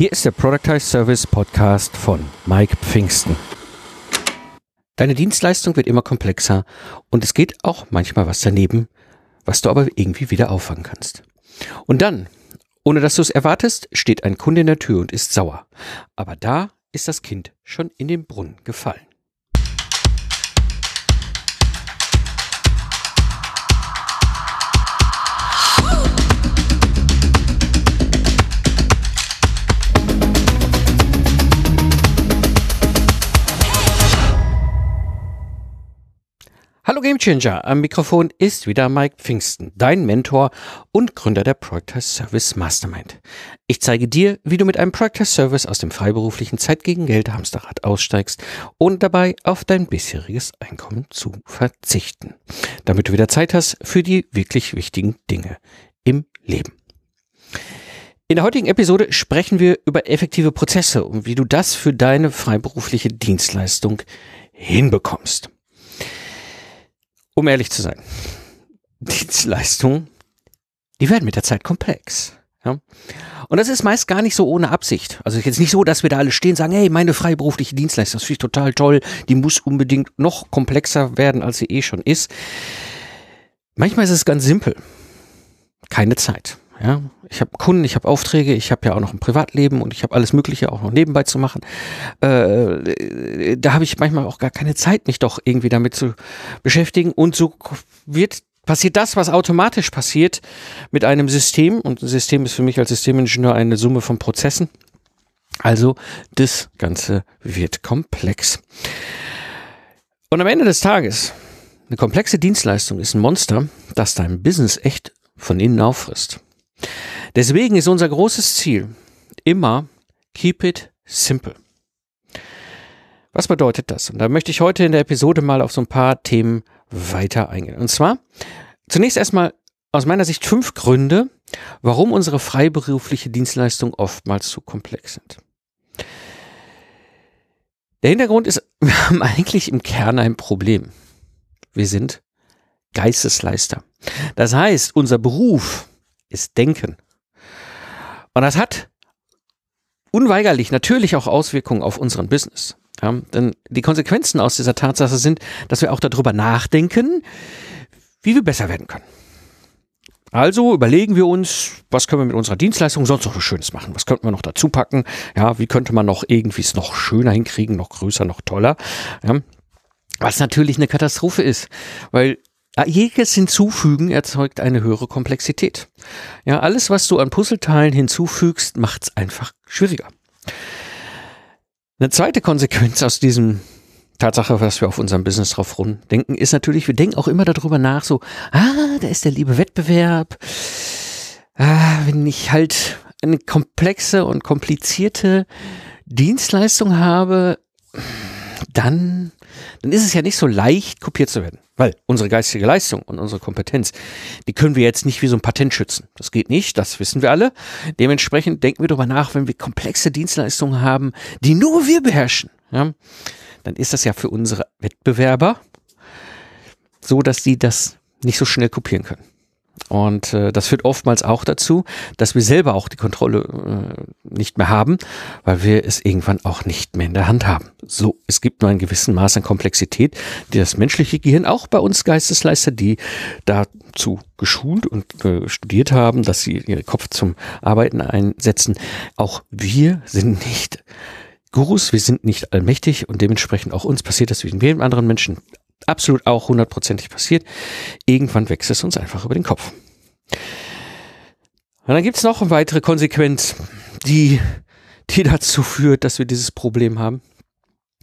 Hier ist der Productize Service Podcast von Mike Pfingsten. Deine Dienstleistung wird immer komplexer und es geht auch manchmal was daneben, was du aber irgendwie wieder auffangen kannst. Und dann, ohne dass du es erwartest, steht ein Kunde in der Tür und ist sauer. Aber da ist das Kind schon in den Brunnen gefallen. Hallo Gamechanger, am Mikrofon ist wieder Mike Pfingsten, dein Mentor und Gründer der Project Service Mastermind. Ich zeige dir, wie du mit einem Project Service aus dem freiberuflichen Zeit gegen Geld Hamsterrad aussteigst, ohne dabei auf dein bisheriges Einkommen zu verzichten, damit du wieder Zeit hast für die wirklich wichtigen Dinge im Leben. In der heutigen Episode sprechen wir über effektive Prozesse und wie du das für deine freiberufliche Dienstleistung hinbekommst um ehrlich zu sein, Dienstleistungen, die werden mit der Zeit komplex. Ja? Und das ist meist gar nicht so ohne Absicht. Also jetzt nicht so, dass wir da alle stehen und sagen, hey, meine freiberufliche Dienstleistung, das finde ich total toll, die muss unbedingt noch komplexer werden, als sie eh schon ist. Manchmal ist es ganz simpel. Keine Zeit. Ja, ich habe Kunden, ich habe Aufträge, ich habe ja auch noch ein Privatleben und ich habe alles Mögliche auch noch nebenbei zu machen. Äh, da habe ich manchmal auch gar keine Zeit, mich doch irgendwie damit zu beschäftigen. Und so wird passiert das, was automatisch passiert mit einem System. Und ein System ist für mich als Systemingenieur eine Summe von Prozessen. Also das Ganze wird komplex. Und am Ende des Tages, eine komplexe Dienstleistung ist ein Monster, das dein Business echt von innen auffrisst. Deswegen ist unser großes Ziel immer keep it simple. Was bedeutet das? Und da möchte ich heute in der Episode mal auf so ein paar Themen weiter eingehen. Und zwar zunächst erstmal aus meiner Sicht fünf Gründe, warum unsere freiberufliche Dienstleistungen oftmals zu komplex sind. Der Hintergrund ist, wir haben eigentlich im Kern ein Problem. Wir sind Geistesleister. Das heißt, unser Beruf ist Denken. Und das hat unweigerlich natürlich auch Auswirkungen auf unseren Business. Ja, denn die Konsequenzen aus dieser Tatsache sind, dass wir auch darüber nachdenken, wie wir besser werden können. Also überlegen wir uns, was können wir mit unserer Dienstleistung sonst noch Schönes machen? Was könnten wir noch dazu packen? Ja, wie könnte man noch irgendwie es noch schöner hinkriegen, noch größer, noch toller? Ja, was natürlich eine Katastrophe ist, weil jedes Hinzufügen erzeugt eine höhere Komplexität. Ja, alles, was du an Puzzleteilen hinzufügst, macht es einfach schwieriger. Eine zweite Konsequenz aus diesem Tatsache, was wir auf unserem Business drauf denken, ist natürlich, wir denken auch immer darüber nach, so, ah, da ist der liebe Wettbewerb. Ah, wenn ich halt eine komplexe und komplizierte Dienstleistung habe, dann, dann ist es ja nicht so leicht, kopiert zu werden. Weil unsere geistige Leistung und unsere Kompetenz, die können wir jetzt nicht wie so ein Patent schützen. Das geht nicht, das wissen wir alle. Dementsprechend denken wir darüber nach, wenn wir komplexe Dienstleistungen haben, die nur wir beherrschen, ja, dann ist das ja für unsere Wettbewerber so, dass die das nicht so schnell kopieren können. Und äh, das führt oftmals auch dazu, dass wir selber auch die Kontrolle äh, nicht mehr haben, weil wir es irgendwann auch nicht mehr in der Hand haben. So, es gibt nur ein gewissen Maß an Komplexität, die das menschliche Gehirn auch bei uns Geistesleister, die dazu geschult und äh, studiert haben, dass sie ihren Kopf zum Arbeiten einsetzen. Auch wir sind nicht Gurus, wir sind nicht allmächtig und dementsprechend auch uns passiert das wie jedem anderen Menschen absolut auch hundertprozentig passiert. Irgendwann wächst es uns einfach über den Kopf. Und dann gibt es noch eine weitere Konsequenz, die, die dazu führt, dass wir dieses Problem haben.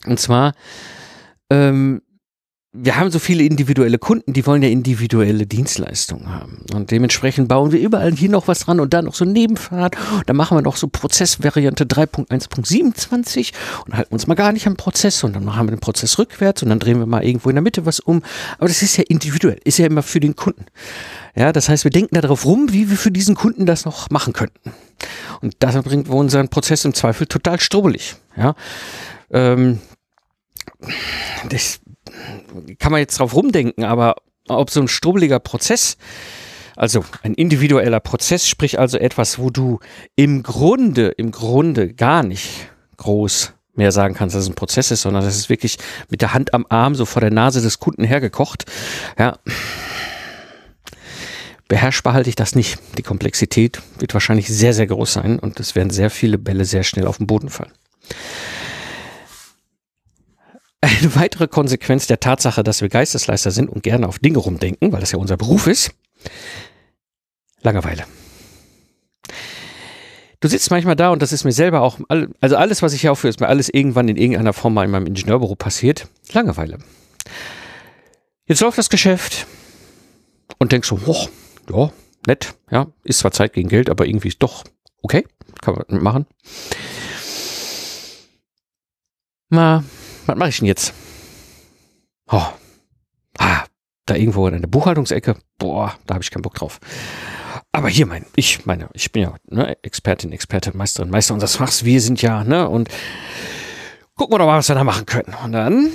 Und zwar ähm, wir haben so viele individuelle Kunden, die wollen ja individuelle Dienstleistungen haben. Und dementsprechend bauen wir überall hier noch was dran und da noch so Nebenfahrt. Da machen wir noch so Prozessvariante 3.1.27 und halten uns mal gar nicht am Prozess und dann machen wir den Prozess rückwärts und dann drehen wir mal irgendwo in der Mitte was um. Aber das ist ja individuell, ist ja immer für den Kunden. Ja, das heißt, wir denken darauf rum, wie wir für diesen Kunden das noch machen könnten. Und das bringt unseren Prozess im Zweifel total strubbelig. Ja, ähm, das kann man jetzt drauf rumdenken, aber ob so ein strubbeliger Prozess Also ein individueller Prozess, sprich also etwas, wo du im Grunde, im Grunde gar nicht groß mehr sagen kannst, dass es ein Prozess ist, sondern das ist wirklich mit der Hand am Arm so vor der Nase des Kunden hergekocht. Ja. Beherrschbar halte ich das nicht. Die Komplexität wird wahrscheinlich sehr, sehr groß sein und es werden sehr viele Bälle sehr schnell auf den Boden fallen. Eine weitere Konsequenz der Tatsache, dass wir Geistesleister sind und gerne auf Dinge rumdenken, weil das ja unser Beruf ist, Langeweile. Du sitzt manchmal da und das ist mir selber auch, also alles, was ich hier aufführe, ist mir alles irgendwann in irgendeiner Form mal in meinem Ingenieurbüro passiert. Langeweile. Jetzt läuft das Geschäft und denkst so, oh, ja, nett, ja, ist zwar Zeit gegen Geld, aber irgendwie ist doch okay, kann man machen. Na, was mache ich denn jetzt? Oh, ah, da irgendwo in der Buchhaltungsecke, boah, da habe ich keinen Bock drauf. Aber hier mein, ich meine, ich bin ja ne, Expertin, Experte, Meisterin, Meister unseres Fachs. Wir sind ja, ne, und gucken wir doch mal, was wir da machen können. Und dann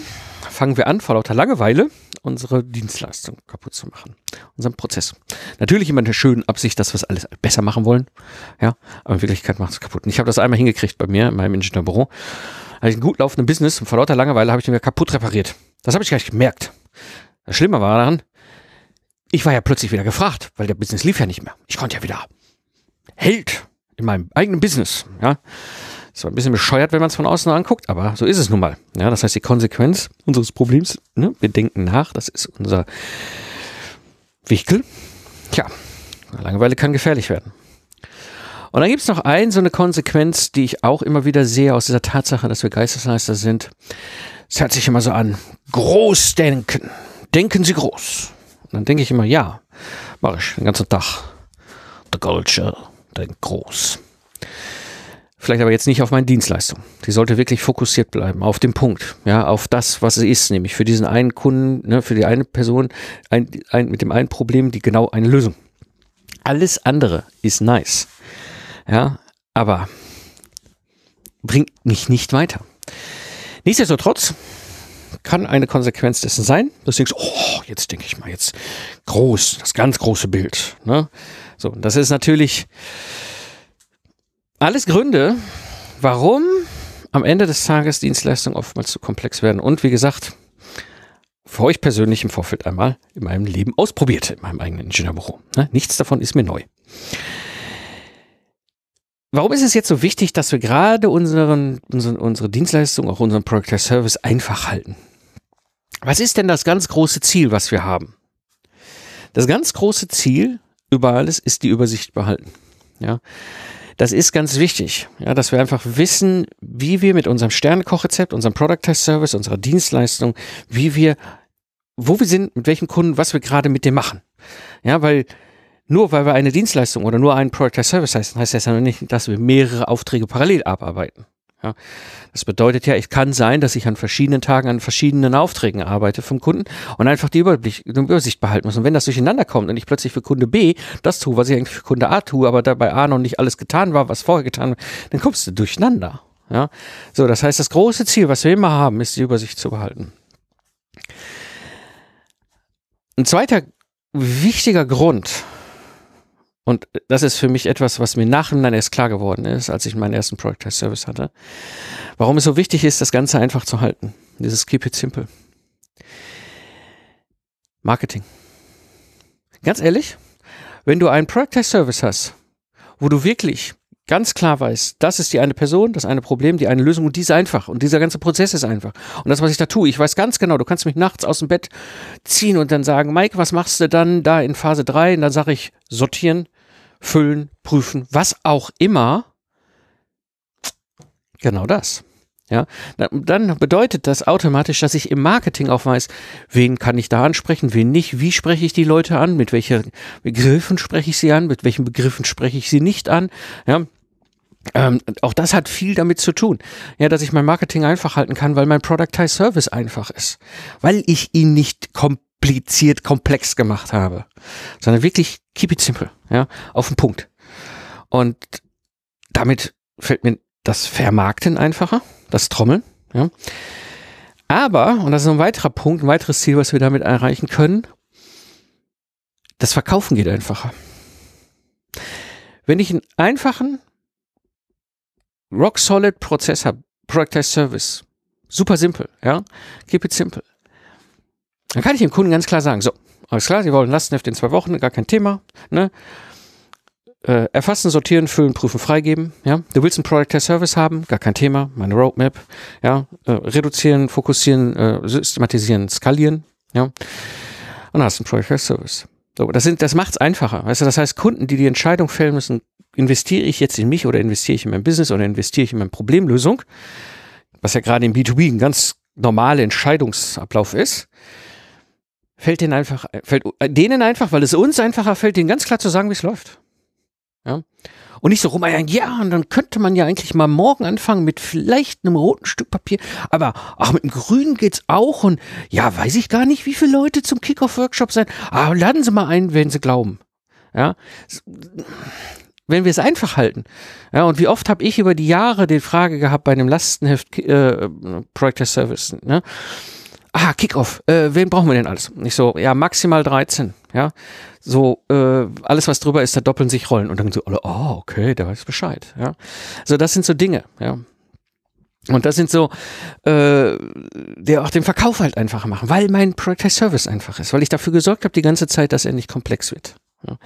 fangen wir an, vor lauter Langeweile unsere Dienstleistung kaputt zu machen. Unseren Prozess. Natürlich immer in der schönen Absicht, dass wir es alles besser machen wollen. Ja, aber in Wirklichkeit macht es kaputt. Und ich habe das einmal hingekriegt bei mir in meinem Ingenieurbüro. Hatte ich ein gut laufendes Business und vor lauter Langeweile habe ich den mir kaputt repariert. Das habe ich gar nicht gemerkt. Das Schlimme war daran, ich war ja plötzlich wieder gefragt, weil der Business lief ja nicht mehr. Ich konnte ja wieder Held in meinem eigenen Business. Ja, ist ein bisschen bescheuert, wenn man es von außen anguckt, aber so ist es nun mal. Ja, das heißt, die Konsequenz unseres Problems, ne, wir denken nach, das ist unser Vehikel. Tja, Langeweile kann gefährlich werden. Und dann gibt es noch ein, so eine Konsequenz, die ich auch immer wieder sehe aus dieser Tatsache, dass wir Geistesleister sind. Es hört sich immer so an, groß denken. Denken Sie groß. Und dann denke ich immer, ja, mache ich den ganzen Tag. The Culture, denkt groß. Vielleicht aber jetzt nicht auf meine Dienstleistung. Die sollte wirklich fokussiert bleiben, auf den Punkt, ja, auf das, was sie ist, nämlich für diesen einen Kunden, ne, für die eine Person, ein, ein, mit dem einen Problem, die genau eine Lösung. Alles andere ist nice, ja, aber bringt mich nicht weiter. Nichtsdestotrotz kann eine Konsequenz dessen sein, dass du denkst, oh, jetzt denke ich mal, jetzt groß, das ganz große Bild. Ne? So, das ist natürlich alles Gründe, warum am Ende des Tages Dienstleistungen oftmals zu komplex werden. Und wie gesagt, für euch persönlich im Vorfeld einmal in meinem Leben ausprobiert, in meinem eigenen Ingenieurbüro. Ne? Nichts davon ist mir neu. Warum ist es jetzt so wichtig, dass wir gerade unseren, unseren, unsere Dienstleistung, auch unseren Product Service einfach halten? Was ist denn das ganz große Ziel, was wir haben? Das ganz große Ziel über alles ist die Übersicht behalten. Ja. Das ist ganz wichtig, ja, dass wir einfach wissen, wie wir mit unserem Sternekochrezept, unserem Product Test Service, unserer Dienstleistung, wie wir, wo wir sind, mit welchem Kunden, was wir gerade mit dem machen. Ja, weil nur weil wir eine Dienstleistung oder nur einen Product Test Service heißen, heißt das ja noch nicht, dass wir mehrere Aufträge parallel abarbeiten. Ja, das bedeutet ja, es kann sein, dass ich an verschiedenen Tagen an verschiedenen Aufträgen arbeite vom Kunden und einfach die, die Übersicht behalten muss. Und wenn das durcheinander kommt und ich plötzlich für Kunde B das tue, was ich eigentlich für Kunde A tue, aber da bei A noch nicht alles getan war, was vorher getan war, dann kommst du durcheinander. Ja, so, das heißt, das große Ziel, was wir immer haben, ist die Übersicht zu behalten. Ein zweiter wichtiger Grund, und das ist für mich etwas, was mir nachhinein erst klar geworden ist, als ich meinen ersten Product Test Service hatte. Warum es so wichtig ist, das Ganze einfach zu halten. Dieses Keep it simple. Marketing. Ganz ehrlich, wenn du einen Product Test Service hast, wo du wirklich ganz klar weißt, das ist die eine Person, das eine Problem, die eine Lösung und die ist einfach und dieser ganze Prozess ist einfach. Und das, was ich da tue, ich weiß ganz genau, du kannst mich nachts aus dem Bett ziehen und dann sagen, Mike, was machst du dann da in Phase 3? Und dann sage ich, sortieren, füllen, prüfen, was auch immer. Genau das. Ja, dann bedeutet das automatisch, dass ich im Marketing auch weiß, wen kann ich da ansprechen, wen nicht, wie spreche ich die Leute an, mit welchen Begriffen spreche ich sie an, mit welchen Begriffen spreche ich sie nicht an. Ja, ähm, auch das hat viel damit zu tun, ja, dass ich mein Marketing einfach halten kann, weil mein Product Service einfach ist, weil ich ihn nicht kompliziert, komplex gemacht habe, sondern wirklich keep it simple, ja, auf den Punkt. Und damit fällt mir das Vermarkten einfacher, das Trommeln, ja. Aber, und das ist ein weiterer Punkt, ein weiteres Ziel, was wir damit erreichen können, Das Verkaufen geht einfacher. Wenn ich einen einfachen, rock-solid Prozess habe, Product as Service, super simpel, ja, keep it simple, dann kann ich dem Kunden ganz klar sagen, so, alles klar, Sie wollen Lastenheft in zwei Wochen, gar kein Thema, ne, äh, erfassen, sortieren, füllen, prüfen, freigeben. Ja, du willst einen Product as Service haben, gar kein Thema. Meine Roadmap. Ja, äh, reduzieren, fokussieren, äh, systematisieren, skalieren. Ja, und dann hast du einen Product as Service. So, das sind, das macht's einfacher. Weißt du, das heißt, Kunden, die die Entscheidung fällen müssen, investiere ich jetzt in mich oder investiere ich in mein Business oder investiere ich in meine Problemlösung, was ja gerade im B2B ein ganz normaler Entscheidungsablauf ist, fällt denen einfach, fällt denen einfach, weil es uns einfacher fällt, denen ganz klar zu sagen, wie es läuft. Ja. Und nicht so rumeiern, ja, und dann könnte man ja eigentlich mal morgen anfangen mit vielleicht einem roten Stück Papier, aber ach, mit dem grünen geht's auch und ja, weiß ich gar nicht, wie viele Leute zum Kickoff-Workshop sein. Aber laden Sie mal ein, wenn Sie glauben. Ja. Wenn wir es einfach halten. Ja, und wie oft habe ich über die Jahre die Frage gehabt bei einem Lastenheft äh, Project Service, ne? Ah, Kickoff, äh, wen brauchen wir denn alles? Nicht so, ja, maximal 13, ja. So, äh, alles, was drüber ist, da doppeln sich Rollen. Und dann so oh, okay, der weiß Bescheid, ja. So, das sind so Dinge, ja. Und das sind so, äh, der auch den Verkauf halt einfacher machen, weil mein Product Service einfach ist, weil ich dafür gesorgt habe die ganze Zeit, dass er nicht komplex wird. Ja.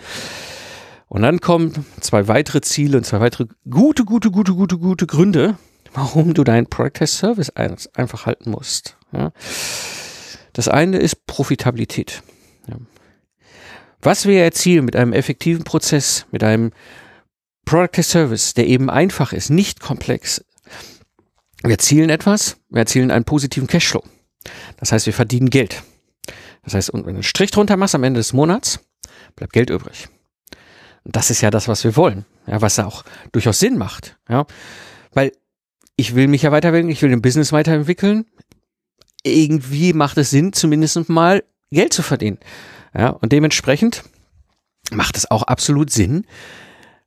Und dann kommen zwei weitere Ziele und zwei weitere gute, gute, gute, gute, gute Gründe, warum du deinen Product Service einfach halten musst. Ja. Das eine ist Profitabilität. Ja. Was wir erzielen mit einem effektiven Prozess, mit einem Product Service, der eben einfach ist, nicht komplex. Wir erzielen etwas, wir erzielen einen positiven Cashflow. Das heißt, wir verdienen Geld. Das heißt, wenn du einen Strich drunter machst am Ende des Monats, bleibt Geld übrig. Und das ist ja das, was wir wollen. Ja, was auch durchaus Sinn macht. Ja, weil ich will mich ja weiterentwickeln, ich will den Business weiterentwickeln. Irgendwie macht es Sinn, zumindest mal Geld zu verdienen. Ja, und dementsprechend macht es auch absolut Sinn,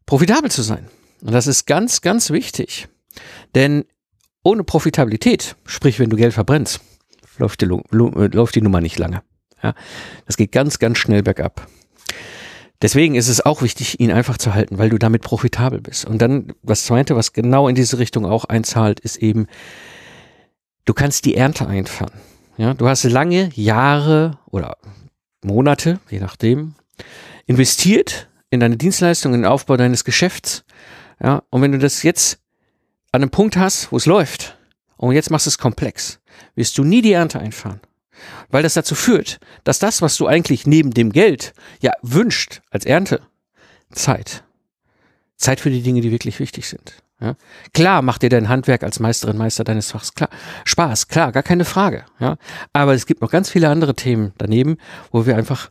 profitabel zu sein. Und das ist ganz, ganz wichtig. Denn ohne Profitabilität, sprich, wenn du Geld verbrennst, läuft die, läuft die Nummer nicht lange. Ja, das geht ganz, ganz schnell bergab. Deswegen ist es auch wichtig, ihn einfach zu halten, weil du damit profitabel bist. Und dann, was zweite, was genau in diese Richtung auch einzahlt, ist eben, du kannst die Ernte einfahren. Ja, du hast lange Jahre oder Monate, je nachdem, investiert in deine Dienstleistung, in den Aufbau deines Geschäfts. Ja, und wenn du das jetzt an einem Punkt hast, wo es läuft, und jetzt machst du es komplex, wirst du nie die Ernte einfahren. Weil das dazu führt, dass das, was du eigentlich neben dem Geld ja wünscht als Ernte, Zeit. Zeit für die Dinge, die wirklich wichtig sind. Ja? Klar macht dir dein Handwerk als Meisterin, Meister deines Fachs klar, Spaß, klar, gar keine Frage. Ja? Aber es gibt noch ganz viele andere Themen daneben, wo wir einfach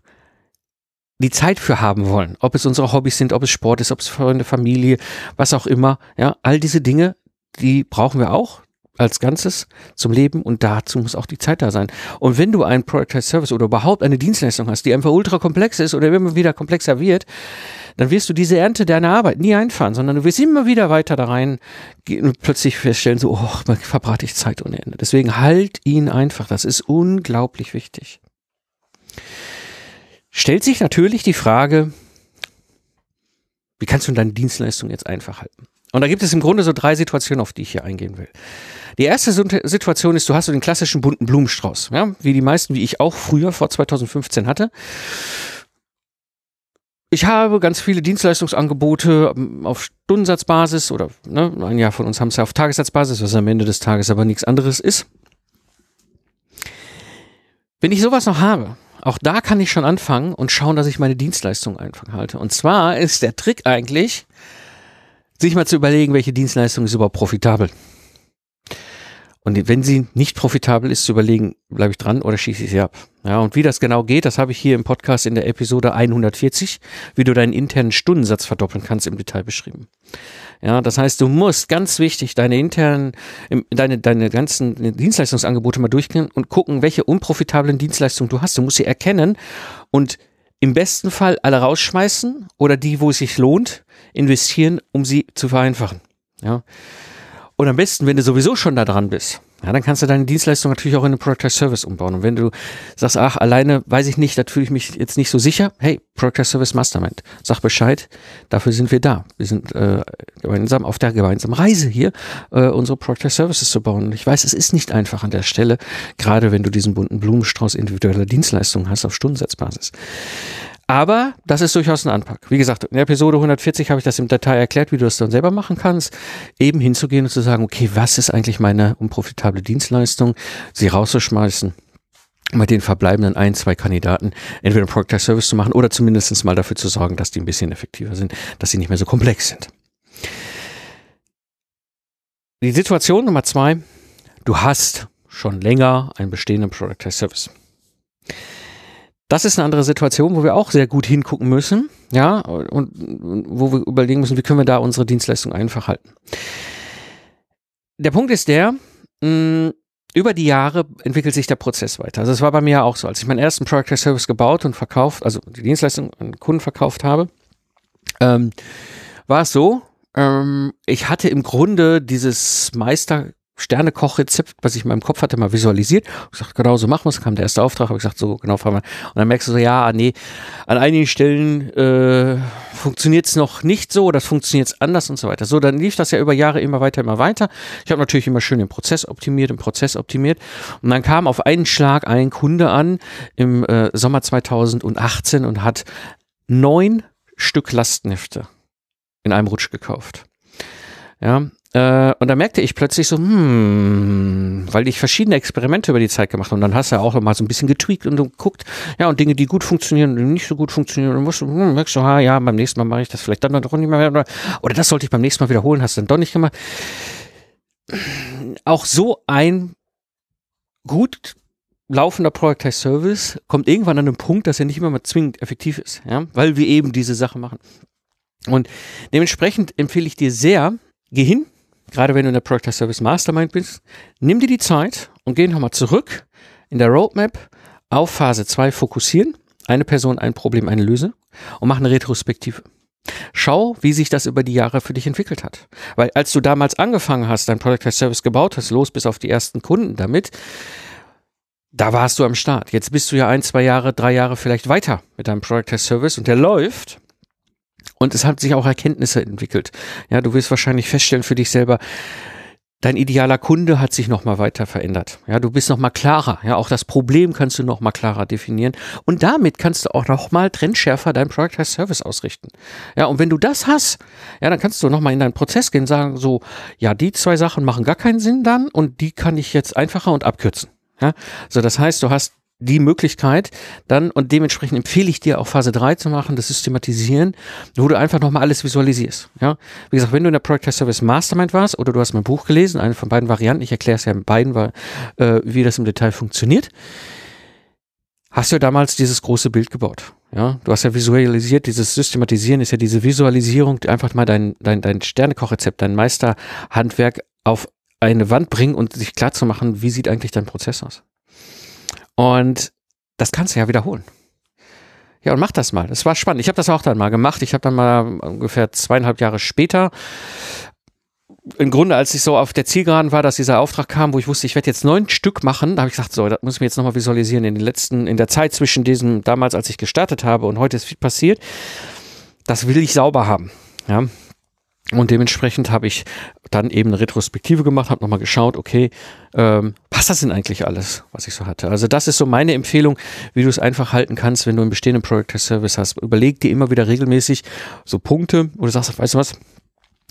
die Zeit für haben wollen. Ob es unsere Hobbys sind, ob es Sport ist, ob es Freunde, Familie, was auch immer. Ja, all diese Dinge, die brauchen wir auch als Ganzes zum Leben und dazu muss auch die Zeit da sein. Und wenn du einen Productized Service oder überhaupt eine Dienstleistung hast, die einfach ultra komplex ist oder immer wieder komplexer wird, dann wirst du diese Ernte deiner Arbeit nie einfahren, sondern du wirst immer wieder weiter da rein gehen und plötzlich feststellen, so, oh, verbrate ich Zeit ohne Ende. Deswegen halt ihn einfach. Das ist unglaublich wichtig. Stellt sich natürlich die Frage, wie kannst du deine Dienstleistung jetzt einfach halten? Und da gibt es im Grunde so drei Situationen, auf die ich hier eingehen will. Die erste Situation ist, du hast so den klassischen bunten Blumenstrauß, ja, wie die meisten, wie ich auch früher vor 2015 hatte. Ich habe ganz viele Dienstleistungsangebote ähm, auf Stundensatzbasis oder ne, ein Jahr von uns haben es ja auf Tagessatzbasis, was am Ende des Tages aber nichts anderes ist. Wenn ich sowas noch habe, auch da kann ich schon anfangen und schauen, dass ich meine Dienstleistung einfach halte. Und zwar ist der Trick eigentlich, sich mal zu überlegen, welche Dienstleistung ist überhaupt profitabel. Und wenn sie nicht profitabel ist, zu überlegen, bleibe ich dran oder schieße ich sie ab. Ja, und wie das genau geht, das habe ich hier im Podcast in der Episode 140, wie du deinen internen Stundensatz verdoppeln kannst, im Detail beschrieben. Ja, das heißt, du musst ganz wichtig deine internen, deine, deine ganzen Dienstleistungsangebote mal durchgehen und gucken, welche unprofitablen Dienstleistungen du hast. Du musst sie erkennen und im besten Fall alle rausschmeißen oder die, wo es sich lohnt, investieren, um sie zu vereinfachen. Ja. Und am besten, wenn du sowieso schon da dran bist, ja, dann kannst du deine Dienstleistung natürlich auch in einen Product Service umbauen. Und wenn du sagst, ach, alleine weiß ich nicht, da fühle ich mich jetzt nicht so sicher, hey, Product Service Mastermind, sag Bescheid, dafür sind wir da. Wir sind äh, gemeinsam auf der gemeinsamen Reise hier, äh, unsere Product Services zu bauen. Und ich weiß, es ist nicht einfach an der Stelle, gerade wenn du diesen bunten Blumenstrauß individueller Dienstleistungen hast auf Stundensatzbasis. Aber das ist durchaus ein Anpack. Wie gesagt, in Episode 140 habe ich das im Detail erklärt, wie du das dann selber machen kannst. Eben hinzugehen und zu sagen, okay, was ist eigentlich meine unprofitable Dienstleistung? Sie rauszuschmeißen mit den verbleibenden ein, zwei Kandidaten entweder einen Product Service zu machen oder zumindest mal dafür zu sorgen, dass die ein bisschen effektiver sind, dass sie nicht mehr so komplex sind. Die Situation Nummer zwei, du hast schon länger einen bestehenden Product Service. Das ist eine andere Situation, wo wir auch sehr gut hingucken müssen, ja, und, wo wir überlegen müssen, wie können wir da unsere Dienstleistung einfach halten. Der Punkt ist der, mh, über die Jahre entwickelt sich der Prozess weiter. Also es war bei mir auch so, als ich meinen ersten Product Service gebaut und verkauft, also die Dienstleistung an Kunden verkauft habe, ähm, war es so, ähm, ich hatte im Grunde dieses Meister Sternekochrezept, was ich in meinem Kopf hatte, mal visualisiert. Ich gesagt, genau so machen wir es. Kam der erste Auftrag, habe ich gesagt, so genau fahren wir. Und dann merkst du so, ja, nee, an einigen Stellen äh, funktioniert es noch nicht so, das funktioniert anders und so weiter. So, dann lief das ja über Jahre immer weiter, immer weiter. Ich habe natürlich immer schön den Prozess optimiert, den Prozess optimiert. Und dann kam auf einen Schlag ein Kunde an im äh, Sommer 2018 und hat neun Stück Lastenhefte in einem Rutsch gekauft. Ja, äh, und da merkte ich plötzlich so, hm, weil ich verschiedene Experimente über die Zeit gemacht habe. Und dann hast du ja auch mal so ein bisschen getweakt und geguckt, ja, und Dinge, die gut funktionieren und nicht so gut funktionieren. Und musst du, hm, merkst du, ah, ja, beim nächsten Mal mache ich das vielleicht dann doch nicht mehr. Oder, oder das sollte ich beim nächsten Mal wiederholen, hast du dann doch nicht gemacht. Auch so ein gut laufender Productized Service kommt irgendwann an einen Punkt, dass er nicht immer mal zwingend effektiv ist, ja, weil wir eben diese Sache machen. Und dementsprechend empfehle ich dir sehr, geh hin, gerade wenn du in der Project Service Mastermind bist, nimm dir die Zeit und geh nochmal zurück in der Roadmap auf Phase 2 fokussieren. Eine Person, ein Problem, eine Lösung und mach eine Retrospektive. Schau, wie sich das über die Jahre für dich entwickelt hat. Weil als du damals angefangen hast, dein Product as Service gebaut hast, los bis auf die ersten Kunden damit, da warst du am Start. Jetzt bist du ja ein, zwei Jahre, drei Jahre vielleicht weiter mit deinem Product as Service und der läuft. Und es hat sich auch Erkenntnisse entwickelt. Ja, du wirst wahrscheinlich feststellen für dich selber, dein idealer Kunde hat sich nochmal weiter verändert. Ja, du bist nochmal klarer. Ja, auch das Problem kannst du nochmal klarer definieren. Und damit kannst du auch nochmal trendschärfer dein Product as Service ausrichten. Ja, und wenn du das hast, ja, dann kannst du nochmal in deinen Prozess gehen und sagen so, ja, die zwei Sachen machen gar keinen Sinn dann und die kann ich jetzt einfacher und abkürzen. Ja, so das heißt, du hast die Möglichkeit dann und dementsprechend empfehle ich dir auch Phase 3 zu machen, das Systematisieren, wo du einfach nochmal alles visualisierst. Ja, wie gesagt, wenn du in der Project Service Mastermind warst oder du hast mein Buch gelesen, eine von beiden Varianten, ich erkläre es ja in beiden, äh, wie das im Detail funktioniert, hast du ja damals dieses große Bild gebaut. Ja, du hast ja visualisiert, dieses Systematisieren ist ja diese Visualisierung, einfach mal dein, dein, dein Sternekochrezept, dein Meisterhandwerk auf eine Wand bringen und sich klar zu machen, wie sieht eigentlich dein Prozess aus. Und das kannst du ja wiederholen. Ja, und mach das mal. Das war spannend. Ich habe das auch dann mal gemacht. Ich habe dann mal ungefähr zweieinhalb Jahre später, im Grunde, als ich so auf der Zielgeraden war, dass dieser Auftrag kam, wo ich wusste, ich werde jetzt neun Stück machen, da habe ich gesagt, so, das muss ich mir jetzt nochmal visualisieren. In den letzten, in der Zeit zwischen diesem, damals, als ich gestartet habe und heute ist viel passiert, das will ich sauber haben. Ja, und dementsprechend habe ich dann eben eine Retrospektive gemacht, habe nochmal geschaut, okay, ähm, passt das denn eigentlich alles, was ich so hatte? Also das ist so meine Empfehlung, wie du es einfach halten kannst, wenn du einen bestehenden Product Service hast. Überleg dir immer wieder regelmäßig so Punkte, wo du sagst, weißt du was,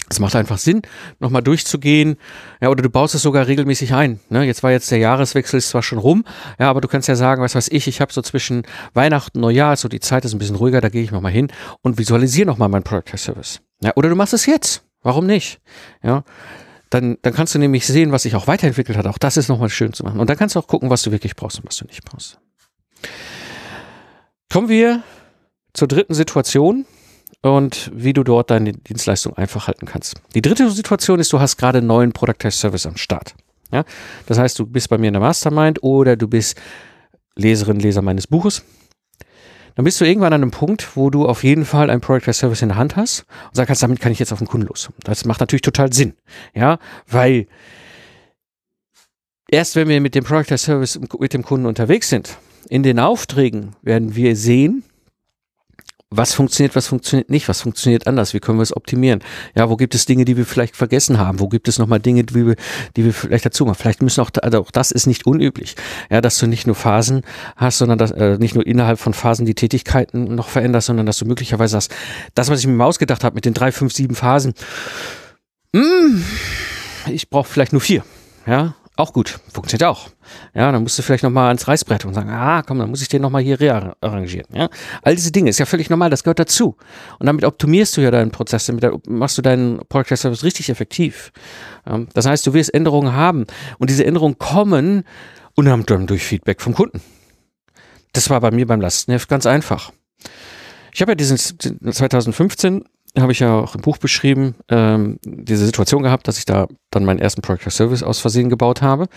es macht einfach Sinn, nochmal durchzugehen. Ja, oder du baust es sogar regelmäßig ein. Ne? Jetzt war jetzt der Jahreswechsel ist zwar schon rum, ja, aber du kannst ja sagen, was weiß ich, ich habe so zwischen Weihnachten Neujahr, so die Zeit ist ein bisschen ruhiger, da gehe ich nochmal hin und visualisiere nochmal meinen Product Service. Ja, oder du machst es jetzt. Warum nicht? Ja. Dann, dann kannst du nämlich sehen, was sich auch weiterentwickelt hat. Auch das ist nochmal schön zu machen. Und dann kannst du auch gucken, was du wirklich brauchst und was du nicht brauchst. Kommen wir zur dritten Situation und wie du dort deine Dienstleistung einfach halten kannst. Die dritte Situation ist, du hast gerade einen neuen Product Service am Start. Ja? Das heißt, du bist bei mir in der Mastermind oder du bist Leserin, Leser meines Buches dann bist du irgendwann an einem Punkt, wo du auf jeden Fall ein Product as Service in der Hand hast und sagst, damit kann ich jetzt auf den Kunden los. Das macht natürlich total Sinn. Ja, weil erst wenn wir mit dem Product as Service mit dem Kunden unterwegs sind, in den Aufträgen werden wir sehen, was funktioniert, was funktioniert nicht, was funktioniert anders, wie können wir es optimieren? Ja, wo gibt es Dinge, die wir vielleicht vergessen haben? Wo gibt es nochmal Dinge, die wir, die wir vielleicht dazu machen? Vielleicht müssen auch, also auch das ist nicht unüblich. Ja, dass du nicht nur Phasen hast, sondern dass, äh, nicht nur innerhalb von Phasen die Tätigkeiten noch veränderst, sondern dass du möglicherweise hast, das, was ich mir ausgedacht habe mit den drei, fünf, sieben Phasen, mh, hm, ich brauche vielleicht nur vier. Ja, auch gut, funktioniert auch. Ja, dann musst du vielleicht nochmal ans Reißbrett und sagen, ah, komm, dann muss ich den nochmal hier rearrangieren. Ja, all diese Dinge ist ja völlig normal, das gehört dazu. Und damit optimierst du ja deinen Prozess, damit machst du deinen Podcast Service richtig effektiv. Das heißt, du wirst Änderungen haben und diese Änderungen kommen unter anderem durch Feedback vom Kunden. Das war bei mir beim Lastenheft ganz einfach. Ich habe ja diesen 2015 habe ich ja auch im Buch beschrieben, ähm, diese Situation gehabt, dass ich da dann meinen ersten Project Service aus Versehen gebaut habe.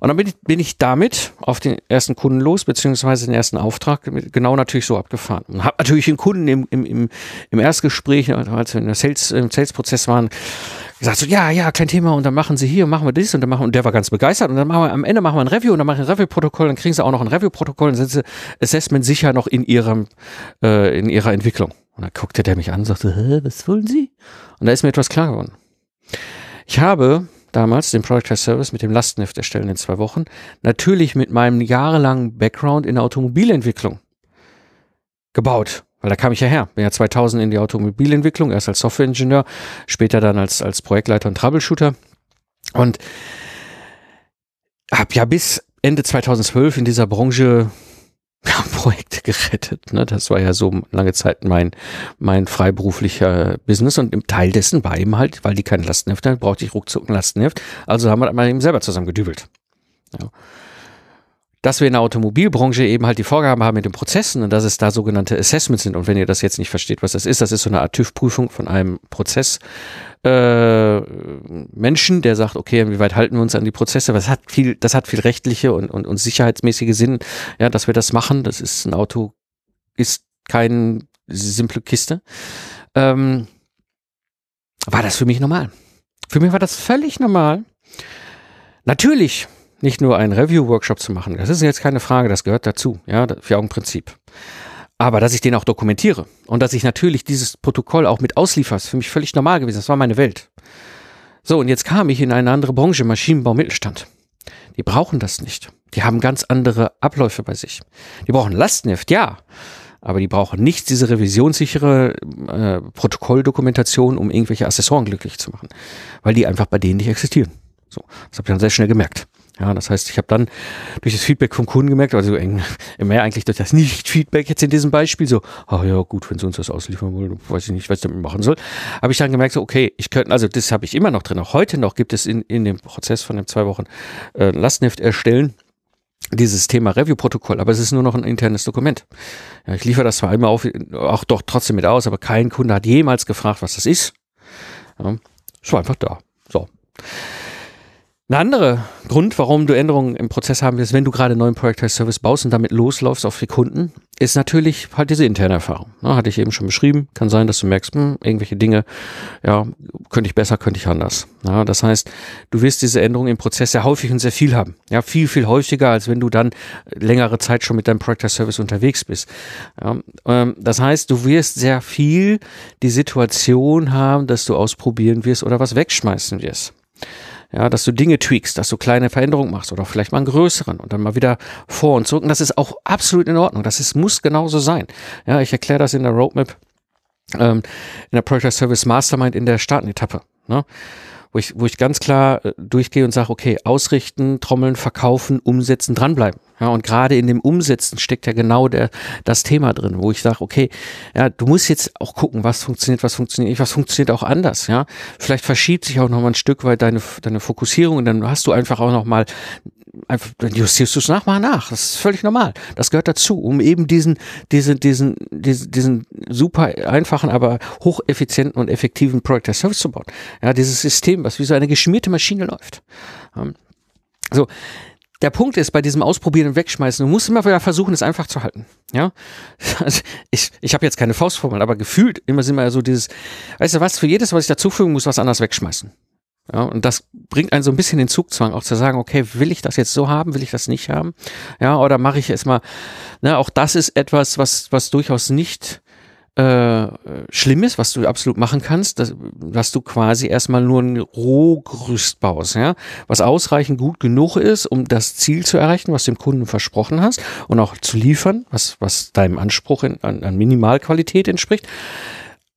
Und dann bin ich, bin ich damit auf den ersten Kunden los, beziehungsweise den ersten Auftrag genau natürlich so abgefahren. Und habe natürlich den Kunden im, im, im, im Erstgespräch, als wir in der Sales, im Sales-Prozess waren, gesagt so, ja, ja, kein Thema, und dann machen sie hier, machen wir das und dann machen, und der war ganz begeistert, und dann machen wir, am Ende machen wir ein Review, und dann machen wir ein Review-Protokoll, dann kriegen sie auch noch ein Review-Protokoll, dann sind sie Assessment sicher noch in ihrem, äh, in ihrer Entwicklung. Und dann guckte der mich an und sagte, Hä, was wollen Sie? Und da ist mir etwas klar geworden. Ich habe damals den Product as Service mit dem Lastenheft erstellen in zwei Wochen, natürlich mit meinem jahrelangen Background in der Automobilentwicklung gebaut. Weil da kam ich ja her. Bin ja 2000 in die Automobilentwicklung, erst als Softwareingenieur, später dann als, als Projektleiter und Troubleshooter. Und habe ja bis Ende 2012 in dieser Branche Projekte gerettet. Ne? Das war ja so lange Zeit mein, mein freiberuflicher Business und im Teil dessen war eben halt, weil die kein Lastenheft hatten, brauchte ich ruckzuck ein Lastenheft. Also haben wir mal eben selber zusammen gedübelt. Ja dass wir in der Automobilbranche eben halt die Vorgaben haben mit den Prozessen und dass es da sogenannte Assessments sind. Und wenn ihr das jetzt nicht versteht, was das ist, das ist so eine Art TÜV-Prüfung von einem Prozess. Äh, Menschen, der sagt, okay, inwieweit halten wir uns an die Prozesse? Was hat viel, das hat viel rechtliche und, und, und sicherheitsmäßige Sinn, ja, dass wir das machen. Das ist ein Auto, ist keine simple Kiste. Ähm, war das für mich normal? Für mich war das völlig normal. Natürlich nicht nur einen Review-Workshop zu machen. Das ist jetzt keine Frage, das gehört dazu, ja, für Augenprinzip. Aber dass ich den auch dokumentiere und dass ich natürlich dieses Protokoll auch mit ausliefer, ist für mich völlig normal gewesen. Das war meine Welt. So, und jetzt kam ich in eine andere Branche, Maschinenbau, Mittelstand. Die brauchen das nicht. Die haben ganz andere Abläufe bei sich. Die brauchen Lastenheft, ja. Aber die brauchen nicht diese revisionssichere äh, Protokolldokumentation, um irgendwelche Assessoren glücklich zu machen. Weil die einfach bei denen nicht existieren. So, das habe ich dann sehr schnell gemerkt. Ja, das heißt, ich habe dann durch das Feedback vom Kunden gemerkt, also mehr eigentlich durch das Nicht-Feedback jetzt in diesem Beispiel, so, ah ja, gut, wenn sie uns das ausliefern wollen, weiß ich nicht, was ich damit machen soll, habe ich dann gemerkt, so, okay, ich könnte, also das habe ich immer noch drin. Auch heute noch gibt es in, in dem Prozess von den zwei Wochen äh, Lastenheft erstellen, dieses Thema Review-Protokoll, aber es ist nur noch ein internes Dokument. Ja, ich liefere das zwar immer auf, auch doch trotzdem mit aus, aber kein Kunde hat jemals gefragt, was das ist. Ja, es war einfach da. So. Ein anderer Grund, warum du Änderungen im Prozess haben willst, wenn du gerade einen neuen Project Service baust und damit losläufst auf die Kunden, ist natürlich halt diese interne Erfahrung. Ne, hatte ich eben schon beschrieben. Kann sein, dass du merkst, hm, irgendwelche Dinge, ja, könnte ich besser, könnte ich anders. Ja, das heißt, du wirst diese Änderungen im Prozess sehr häufig und sehr viel haben. Ja, viel, viel häufiger, als wenn du dann längere Zeit schon mit deinem Project Service unterwegs bist. Ja, ähm, das heißt, du wirst sehr viel die Situation haben, dass du ausprobieren wirst oder was wegschmeißen wirst. Ja, dass du Dinge tweakst, dass du kleine Veränderungen machst oder vielleicht mal einen größeren und dann mal wieder vor und zurück. Und das ist auch absolut in Ordnung. Das ist, muss genauso sein. Ja, ich erkläre das in der Roadmap, ähm, in der Project Service Mastermind in der Startenetappe. Ne? Wo ich, wo ich ganz klar äh, durchgehe und sage, okay, ausrichten, trommeln, verkaufen, umsetzen, dranbleiben. Ja, und gerade in dem Umsetzen steckt ja genau der, das Thema drin, wo ich sage, okay, ja, du musst jetzt auch gucken, was funktioniert, was funktioniert nicht, was funktioniert auch anders, ja. Vielleicht verschiebt sich auch noch mal ein Stück weit deine, deine Fokussierung und dann hast du einfach auch noch mal einfach, dann justierst du es nach, mal nach. Das ist völlig normal. Das gehört dazu, um eben diesen, diesen, diesen, diesen, diesen super einfachen, aber hocheffizienten und effektiven Project as Service zu bauen. Ja, dieses System, was wie so eine geschmierte Maschine läuft. So. Der Punkt ist bei diesem Ausprobieren und Wegschmeißen, du musst immer wieder versuchen, es einfach zu halten. Ja, also ich, ich habe jetzt keine Faustformel, aber gefühlt immer sind wir ja so dieses, weißt du was, für jedes, was ich dazufügen muss, was anders wegschmeißen. Ja, und das bringt einen so ein bisschen in Zugzwang, auch zu sagen, okay, will ich das jetzt so haben, will ich das nicht haben? Ja, oder mache ich es mal, ne, auch das ist etwas, was, was durchaus nicht äh, schlimm ist, was du absolut machen kannst, dass, dass du quasi erstmal nur ein Rohgerüst baust, ja, was ausreichend gut genug ist, um das Ziel zu erreichen, was dem Kunden versprochen hast und auch zu liefern, was, was deinem Anspruch in, an, an Minimalqualität entspricht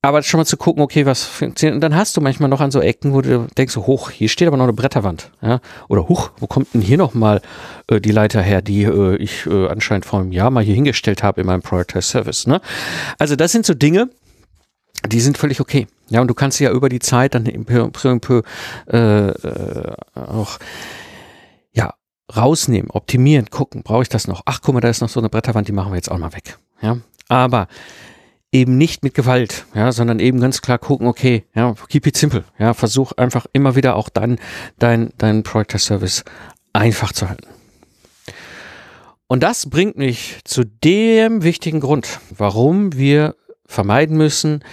aber schon mal zu gucken, okay, was funktioniert. Und dann hast du manchmal noch an so Ecken, wo du denkst, hoch, hier steht aber noch eine Bretterwand. Ja? Oder hoch, wo kommt denn hier nochmal äh, die Leiter her, die äh, ich äh, anscheinend vor einem Jahr mal hier hingestellt habe in meinem Prioritized Service. Ne? Also das sind so Dinge, die sind völlig okay. Ja, und du kannst sie ja über die Zeit dann peu, peu, peu, äh, auch ja, rausnehmen, optimieren, gucken, brauche ich das noch? Ach, guck mal, da ist noch so eine Bretterwand, die machen wir jetzt auch mal weg. Ja, aber eben nicht mit Gewalt, ja, sondern eben ganz klar gucken, okay, ja, keep it simple, ja, versuch einfach immer wieder auch dann dein, dein Project Service einfach zu halten. Und das bringt mich zu dem wichtigen Grund, warum wir vermeiden müssen,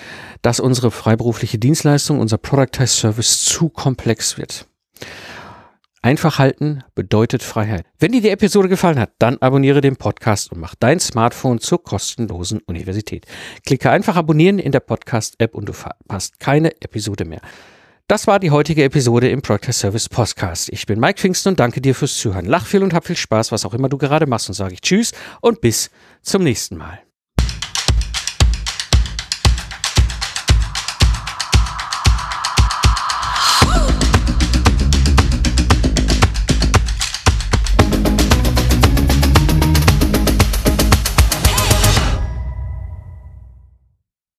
dass unsere freiberufliche Dienstleistung, unser Productized Service zu komplex wird. Einfach halten bedeutet Freiheit. Wenn dir die Episode gefallen hat, dann abonniere den Podcast und mach dein Smartphone zur kostenlosen Universität. Klicke einfach abonnieren in der Podcast-App und du verpasst keine Episode mehr. Das war die heutige Episode im Project Service Podcast. Ich bin Mike Pfingsten und danke dir fürs Zuhören. Lach viel und hab viel Spaß, was auch immer du gerade machst und sage ich Tschüss und bis zum nächsten Mal.